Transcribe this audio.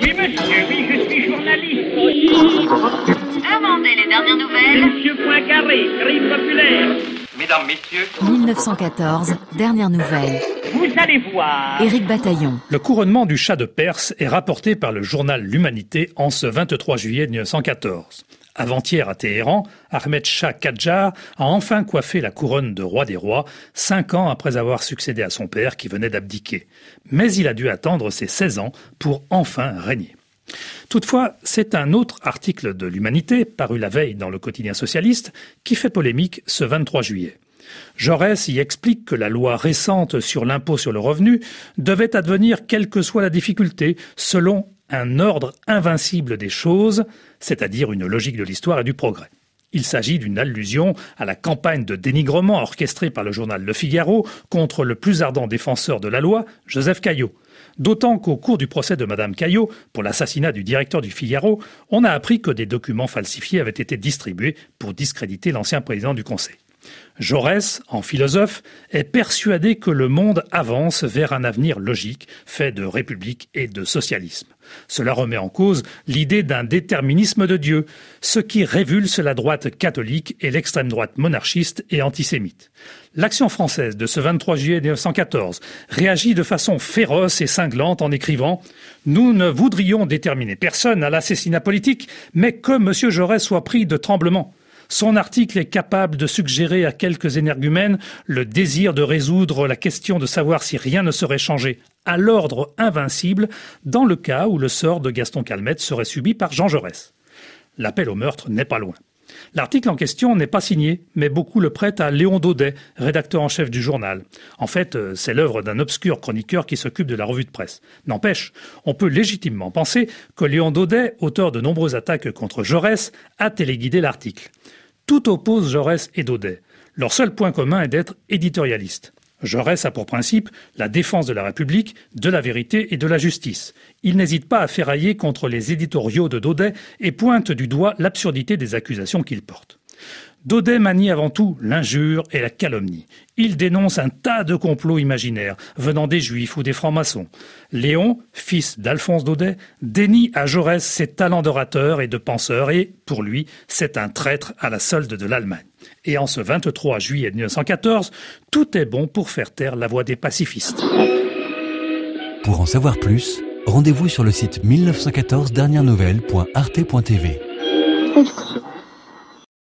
Oui, monsieur, oui, je suis journaliste. Demandez les dernières nouvelles. Monsieur Poincaré, crime populaire. Mesdames, Messieurs, 1914, dernière nouvelle. Vous allez voir. Éric Bataillon. Le couronnement du chat de Perse est rapporté par le journal L'Humanité en ce 23 juillet 1914. Avant-hier à Téhéran, Ahmed Shah Kadjar a enfin coiffé la couronne de roi des rois, cinq ans après avoir succédé à son père qui venait d'abdiquer. Mais il a dû attendre ses 16 ans pour enfin régner. Toutefois, c'est un autre article de l'Humanité, paru la veille dans le quotidien socialiste, qui fait polémique ce 23 juillet. Jaurès y explique que la loi récente sur l'impôt sur le revenu devait advenir quelle que soit la difficulté, selon un ordre invincible des choses, c'est-à-dire une logique de l'histoire et du progrès. Il s'agit d'une allusion à la campagne de dénigrement orchestrée par le journal Le Figaro contre le plus ardent défenseur de la loi, Joseph Caillot. D'autant qu'au cours du procès de Madame Caillot, pour l'assassinat du directeur du Figaro, on a appris que des documents falsifiés avaient été distribués pour discréditer l'ancien président du Conseil. Jaurès, en philosophe, est persuadé que le monde avance vers un avenir logique, fait de république et de socialisme. Cela remet en cause l'idée d'un déterminisme de Dieu, ce qui révulse la droite catholique et l'extrême droite monarchiste et antisémite. L'action française de ce 23 juillet 1914 réagit de façon féroce et cinglante en écrivant Nous ne voudrions déterminer personne à l'assassinat politique, mais que M. Jaurès soit pris de tremblement. Son article est capable de suggérer à quelques énergumènes le désir de résoudre la question de savoir si rien ne serait changé à l'ordre invincible dans le cas où le sort de Gaston Calmette serait subi par Jean Jaurès. L'appel au meurtre n'est pas loin. L'article en question n'est pas signé, mais beaucoup le prêtent à Léon Daudet, rédacteur en chef du journal. En fait, euh, c'est l'œuvre d'un obscur chroniqueur qui s'occupe de la revue de presse. N'empêche, on peut légitimement penser que Léon Daudet, auteur de nombreuses attaques contre Jaurès, a téléguidé l'article. Tout oppose Jaurès et Daudet. Leur seul point commun est d'être éditorialiste. Jaurès a pour principe la défense de la République, de la vérité et de la justice. Il n'hésite pas à ferrailler contre les éditoriaux de Daudet et pointe du doigt l'absurdité des accusations qu'il porte. Daudet manie avant tout l'injure et la calomnie. Il dénonce un tas de complots imaginaires venant des juifs ou des francs-maçons. Léon, fils d'Alphonse Daudet, dénie à Jaurès ses talents d'orateur et de penseur et, pour lui, c'est un traître à la solde de l'Allemagne. Et en ce 23 juillet 1914, tout est bon pour faire taire la voix des pacifistes. Pour en savoir plus, rendez-vous sur le site 1914 dernières nouvelles.arte.tv.